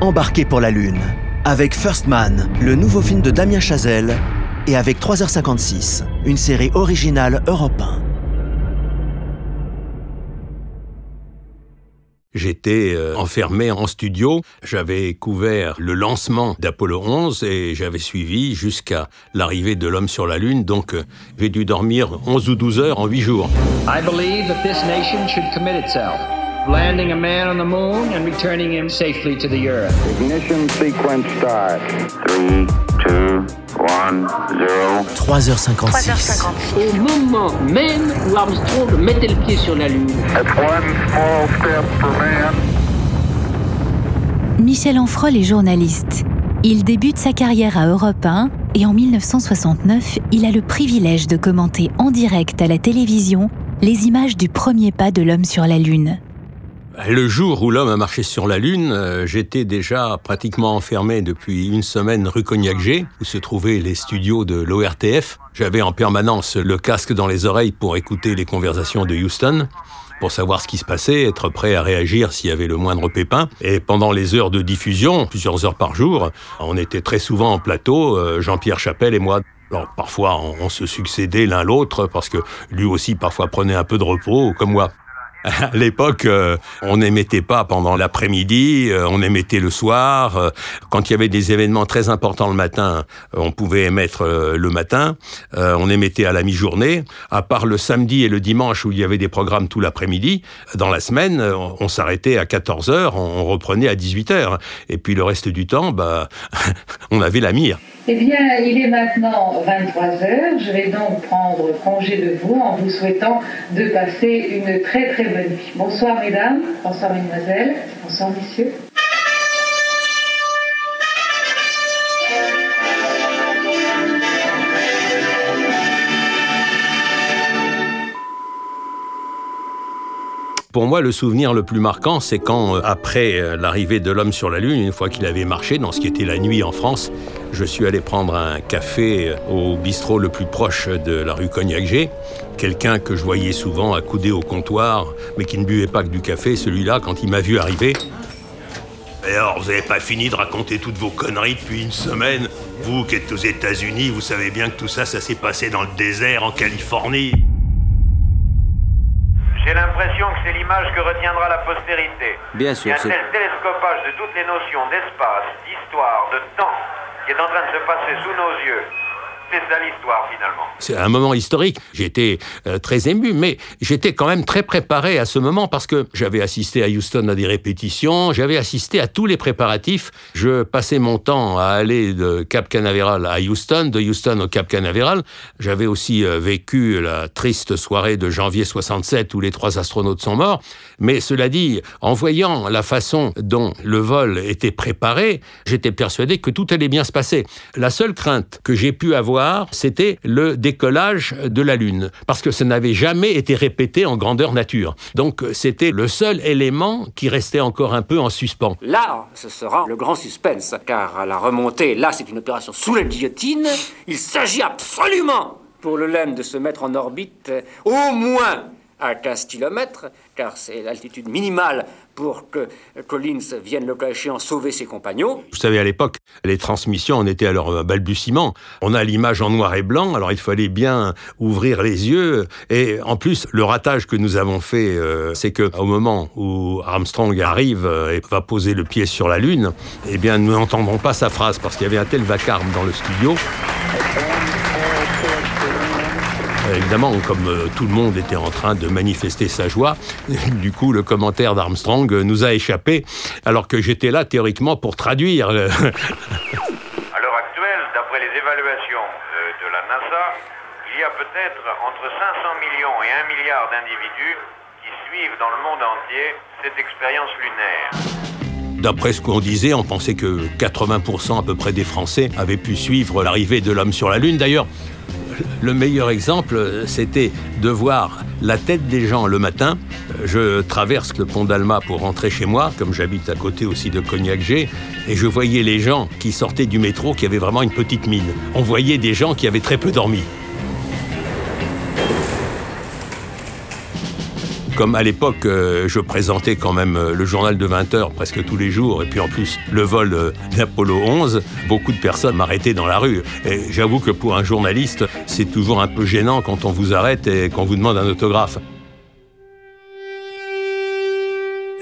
embarquez pour la Lune. Avec First Man, le nouveau film de Damien Chazelle, et avec 3h56, une série originale Europe 1. J'étais euh, enfermé en studio, j'avais couvert le lancement d'Apollo 11 et j'avais suivi jusqu'à l'arrivée de l'homme sur la Lune, donc euh, j'ai dû dormir 11 ou 12 heures en 8 jours. I believe that this nation should commit itself, landing a man on the moon and returning him safely to the earth. Ignition sequence start. 3, 2, 1, 0. 3h56. Au moment même où Armstrong mettait le pied sur la Lune. That's one small step for man. Michel Enfrol est journaliste. Il débute sa carrière à Europe 1 et en 1969, il a le privilège de commenter en direct à la télévision les images du premier pas de l'homme sur la Lune. Le jour où l'homme a marché sur la Lune, euh, j'étais déjà pratiquement enfermé depuis une semaine rue Cognac-G, où se trouvaient les studios de l'ORTF. J'avais en permanence le casque dans les oreilles pour écouter les conversations de Houston pour savoir ce qui se passait, être prêt à réagir s'il y avait le moindre pépin. Et pendant les heures de diffusion, plusieurs heures par jour, on était très souvent en plateau, euh, Jean-Pierre Chapelle et moi. Alors parfois on se succédait l'un l'autre parce que lui aussi parfois prenait un peu de repos, comme moi. À l'époque, euh, on n'émettait pas pendant l'après-midi, euh, on émettait le soir. Euh, quand il y avait des événements très importants le matin, on pouvait émettre le matin. On émettait à la mi-journée. À part le samedi et le dimanche où il y avait des programmes tout l'après-midi, dans la semaine, on, s'arrêtait à 14 heures, on reprenait à 18 heures. Et puis le reste du temps, bah, on avait la mire. Eh bien, il est maintenant 23 heures. Je vais donc prendre congé de vous en vous souhaitant de passer une très très bonne nuit. Bonsoir mesdames, bonsoir mesdemoiselles, bonsoir messieurs. Pour moi, le souvenir le plus marquant, c'est quand, euh, après euh, l'arrivée de l'homme sur la Lune, une fois qu'il avait marché dans ce qui était la nuit en France, je suis allé prendre un café au bistrot le plus proche de la rue Cognac-G. Quelqu'un que je voyais souvent accoudé au comptoir, mais qui ne buvait pas que du café, celui-là, quand il m'a vu arriver. Et alors, vous n'avez pas fini de raconter toutes vos conneries depuis une semaine Vous qui êtes aux États-Unis, vous savez bien que tout ça, ça s'est passé dans le désert, en Californie. J'ai l'impression que c'est l'image que retiendra la postérité. Bien Il y sûr, a un c'est tel télescopage de toutes les notions d'espace, d'histoire, de temps, qui est en train de se passer sous nos yeux. C'est ça l'histoire finalement. C'est un moment historique. J'étais euh, très ému, mais j'étais quand même très préparé à ce moment parce que j'avais assisté à Houston à des répétitions, j'avais assisté à tous les préparatifs. Je passais mon temps à aller de Cap Canaveral à Houston, de Houston au Cap Canaveral. J'avais aussi euh, vécu la triste soirée de janvier 67 où les trois astronautes sont morts. Mais cela dit, en voyant la façon dont le vol était préparé, j'étais persuadé que tout allait bien se passer. La seule crainte que j'ai pu avoir, c'était le décollage de la Lune, parce que ça n'avait jamais été répété en grandeur nature. Donc c'était le seul élément qui restait encore un peu en suspens. Là, ce sera le grand suspense, car la remontée, là, c'est une opération sous la guillotine. Il s'agit absolument pour le LEM de se mettre en orbite euh, au moins à 15 km, car c'est l'altitude minimale pour que Collins vienne le cas échéant sauver ses compagnons. Vous savez, à l'époque, les transmissions en étaient à leur balbutiement. On a l'image en noir et blanc, alors il fallait bien ouvrir les yeux. Et en plus, le ratage que nous avons fait, euh, c'est que au moment où Armstrong arrive euh, et va poser le pied sur la Lune, eh bien, nous n'entendrons pas sa phrase parce qu'il y avait un tel vacarme dans le studio. Euh, Évidemment, comme euh, tout le monde était en train de manifester sa joie, du coup, le commentaire d'Armstrong euh, nous a échappé, alors que j'étais là théoriquement pour traduire. le- À l'heure actuelle, d'après les évaluations de, de la NASA, il y a peut-être entre 500 millions et 1 milliard d'individus qui suivent dans le monde entier cette expérience lunaire. D'après ce qu'on disait, on pensait que 80% à peu près des Français avaient pu suivre l'arrivée de l'homme sur la Lune. D'ailleurs, le meilleur exemple, c'était de voir la tête des gens le matin. Je traverse le pont d'Alma pour rentrer chez moi, comme j'habite à côté aussi de Cognac-G, et je voyais les gens qui sortaient du métro qui avaient vraiment une petite mine. On voyait des gens qui avaient très peu dormi. Comme à l'époque, euh, je présentais quand même euh, le journal de 20 heures presque tous les jours, et puis en plus le vol euh, d'Apollo 11, beaucoup de personnes m'arrêtaient dans la rue. Et j'avoue que pour un journaliste, c'est toujours un peu gênant quand on vous arrête et qu'on vous demande un autographe.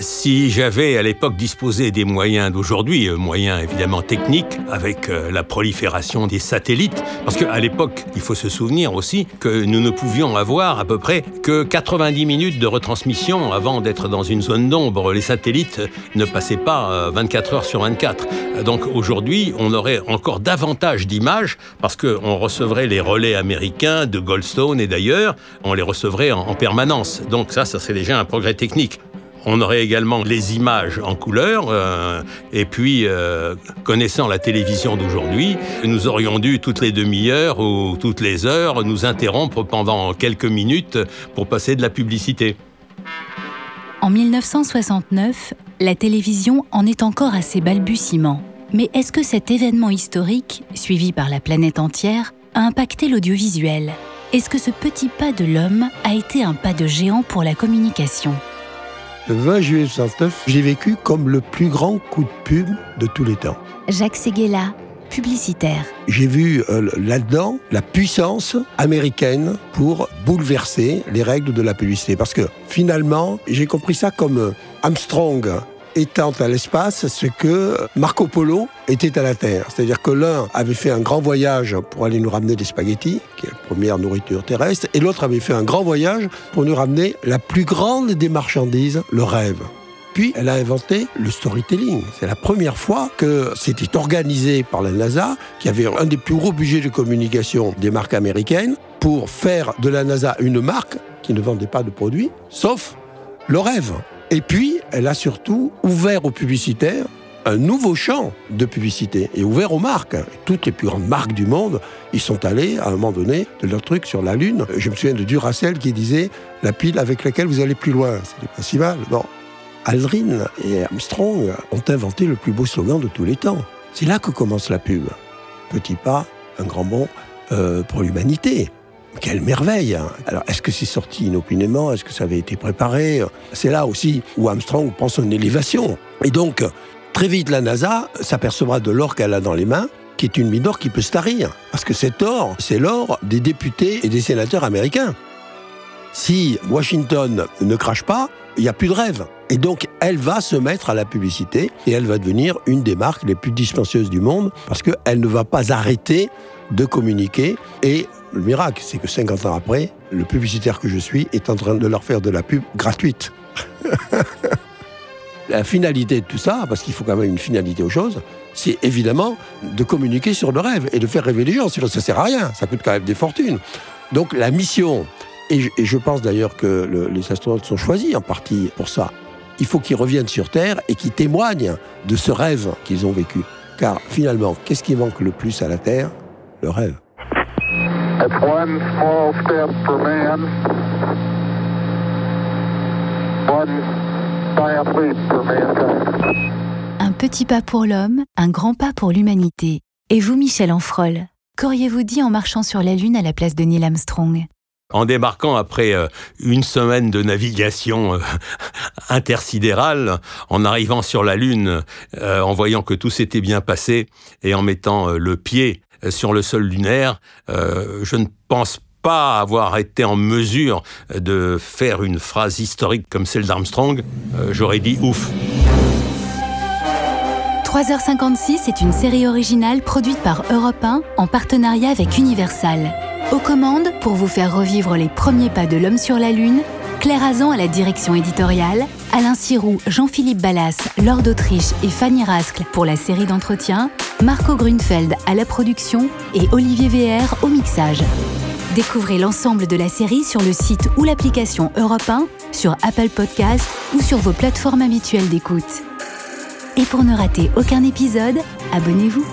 Si j'avais à l'époque disposé des moyens d'aujourd'hui, euh, moyens évidemment techniques, avec euh, la prolifération des satellites, parce qu'à l'époque, il faut se souvenir aussi que nous ne pouvions avoir à peu près que 90 minutes de retransmission avant d'être dans une zone d'ombre. Les satellites ne passaient pas 24 euh, heures sur 24. Donc aujourd'hui, on aurait encore davantage d'images parce qu'on recevrait les relais américains de Goldstone et d'ailleurs, on les recevrait en, en permanence. Donc ça, ça serait déjà un progrès technique. On aurait également les images en couleur. Euh, et puis, euh, connaissant la télévision d'aujourd'hui, nous aurions dû toutes les demi-heures ou toutes les heures nous interrompre pendant quelques minutes pour passer de la publicité. En 1969, la télévision en est encore à ses balbutiements. Mais est-ce que cet événement historique, suivi par la planète entière, a impacté l'audiovisuel? Est-ce que ce petit pas de l'homme a été un pas de géant pour la communication? Le 20 juillet 69, j'ai vécu comme le plus grand coup de pub de tous les temps. Jacques Seguela, publicitaire. J'ai vu euh, là-dedans la puissance américaine pour bouleverser les règles de la publicité. Parce que finalement, j'ai compris ça comme euh, Armstrong étant à l'espace ce que Marco Polo était à la Terre. C'est-à-dire que l'un avait fait un grand voyage pour aller nous ramener des spaghettis, qui est la première nourriture terrestre, et l'autre avait fait un grand voyage pour nous ramener la plus grande des marchandises, le rêve. Puis, elle a inventé le storytelling. C'est la première fois que c'était organisé par la NASA, qui avait un des plus gros budgets de communication des marques américaines, pour faire de la NASA une marque qui ne vendait pas de produits, sauf le rêve. Et puis, elle a surtout ouvert aux publicitaires un nouveau champ de publicité et ouvert aux marques. Toutes les plus grandes marques du monde, ils sont allés à un moment donné de leur truc sur la Lune. Je me souviens de Duracell qui disait la pile avec laquelle vous allez plus loin. C'était pas si mal. Aldrin et Armstrong ont inventé le plus beau slogan de tous les temps. C'est là que commence la pub. Petit pas, un grand bond euh, pour l'humanité. Quelle merveille. Alors, est-ce que c'est sorti inopinément? Est-ce que ça avait été préparé? C'est là aussi où Armstrong prend son élévation. Et donc, très vite, la NASA s'apercevra de l'or qu'elle a dans les mains, qui est une mine d'or qui peut se tarir. Parce que cet or, c'est l'or des députés et des sénateurs américains. Si Washington ne crache pas, il n'y a plus de rêve. Et donc, elle va se mettre à la publicité et elle va devenir une des marques les plus dispensieuses du monde parce qu'elle ne va pas arrêter de communiquer et le miracle, c'est que 50 ans après, le publicitaire que je suis est en train de leur faire de la pub gratuite. la finalité de tout ça, parce qu'il faut quand même une finalité aux choses, c'est évidemment de communiquer sur le rêve et de faire rêver les gens. Sinon, ça sert à rien. Ça coûte quand même des fortunes. Donc, la mission, et je, pense d'ailleurs que les astronautes sont choisis en partie pour ça, il faut qu'ils reviennent sur Terre et qu'ils témoignent de ce rêve qu'ils ont vécu. Car finalement, qu'est-ce qui manque le plus à la Terre? Le rêve. Un petit pas pour l'homme, un grand pas pour l'humanité. Et vous, Michel Enfrol, qu'auriez-vous dit en marchant sur la Lune à la place de Neil Armstrong? En débarquant après euh, une semaine de navigation euh, intersidérale, en arrivant sur la Lune, euh, en voyant que tout s'était bien passé et en mettant le pied sur le sol lunaire, je ne pense pas avoir été en mesure de faire une phrase historique comme celle d'Armstrong. J'aurais dit ouf. 3h56 est une série originale produite par Europe 1 en partenariat avec Universal. Aux commandes, pour vous faire revivre les premiers pas de l'homme sur la Lune, Claire Azan à la direction éditoriale, Alain Sirou, Jean-Philippe Ballas, Lord d'Autriche et Fanny Rascle pour la série d'entretien, Marco Grunfeld à la production et Olivier VR au mixage. Découvrez l'ensemble de la série sur le site ou l'application Europe 1, sur Apple Podcasts ou sur vos plateformes habituelles d'écoute. Et pour ne rater aucun épisode, abonnez-vous.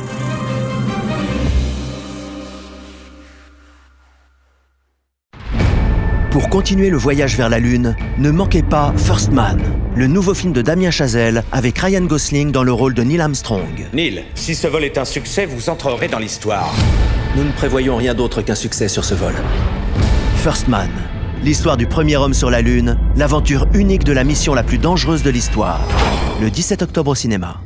Pour continuer le voyage vers la Lune, ne manquez pas First Man, le nouveau film de Damien Chazelle avec Ryan Gosling dans le rôle de Neil Armstrong. Neil, si ce vol est un succès, vous entrerez dans l'histoire. Nous ne prévoyons rien d'autre qu'un succès sur ce vol. First Man, L'histoire du premier homme sur la Lune, l'aventure unique de la mission la plus dangereuse de l'histoire. Le 17 octobre au cinéma.